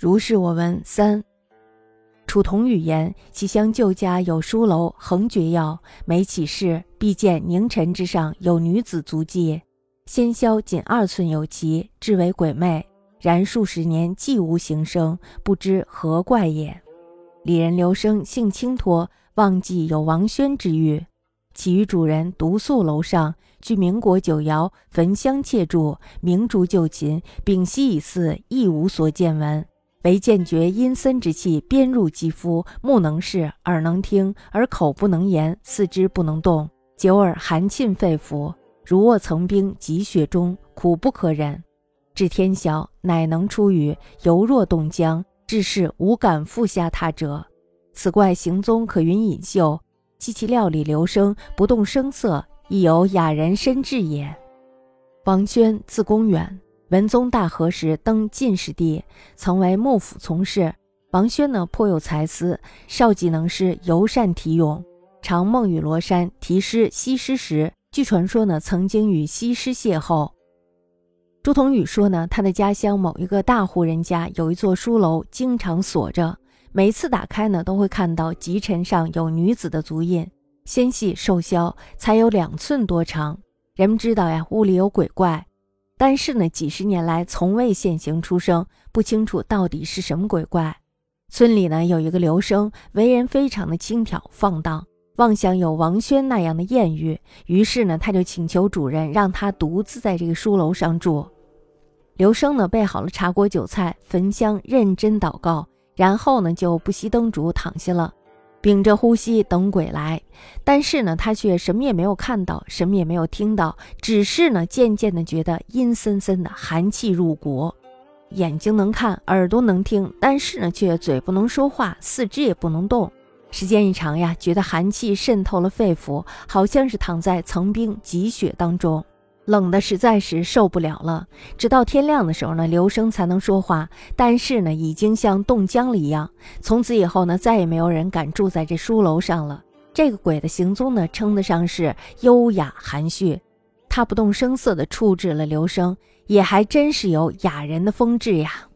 如是我闻三。楚同语言：其乡旧家有书楼，横绝要，每起事，必见凝尘之上有女子足迹，纤削仅二寸有奇，至为鬼魅。然数十年既无形声，不知何怪也。里人刘生性轻脱，忘记有王宣之誉，其余主人独宿楼上。据民国九窑焚香窃柱，明烛就寝，屏息以祀，亦无所见闻。唯见觉阴森之气鞭入肌肤，目能视，耳能听，而口不能言，四肢不能动，久耳寒沁肺腑，如卧层冰积雪中，苦不可忍。至天晓，乃能出语，犹若冻僵，至是无敢复下榻者。此怪行踪可云隐秀，及其料理流声，不动声色，亦有雅人深志也。王宣，字公远。文宗大和时登进士第，曾为幕府从事。王宣呢颇有才思，少即能诗，尤善题咏，常梦与罗山题诗西施时，据传说呢曾经与西施邂逅。朱同宇说呢，他的家乡某一个大户人家有一座书楼，经常锁着，每次打开呢都会看到集尘上有女子的足印，纤细瘦削，才有两寸多长。人们知道呀，屋里有鬼怪。但是呢，几十年来从未现形出声，不清楚到底是什么鬼怪。村里呢有一个刘生，为人非常的轻佻放荡，妄想有王轩那样的艳遇，于是呢他就请求主人让他独自在这个书楼上住。刘生呢备好了茶果酒菜，焚香认真祷告，然后呢就不熄灯烛躺下了。屏着呼吸等鬼来，但是呢，他却什么也没有看到，什么也没有听到，只是呢，渐渐的觉得阴森森的寒气入骨，眼睛能看，耳朵能听，但是呢，却嘴不能说话，四肢也不能动。时间一长呀，觉得寒气渗透了肺腑，好像是躺在层冰积雪当中。冷的实在是受不了了，直到天亮的时候呢，刘生才能说话。但是呢，已经像冻僵了一样。从此以后呢，再也没有人敢住在这书楼上了。这个鬼的行踪呢，称得上是优雅含蓄。他不动声色地处置了刘生，也还真是有雅人的风致呀。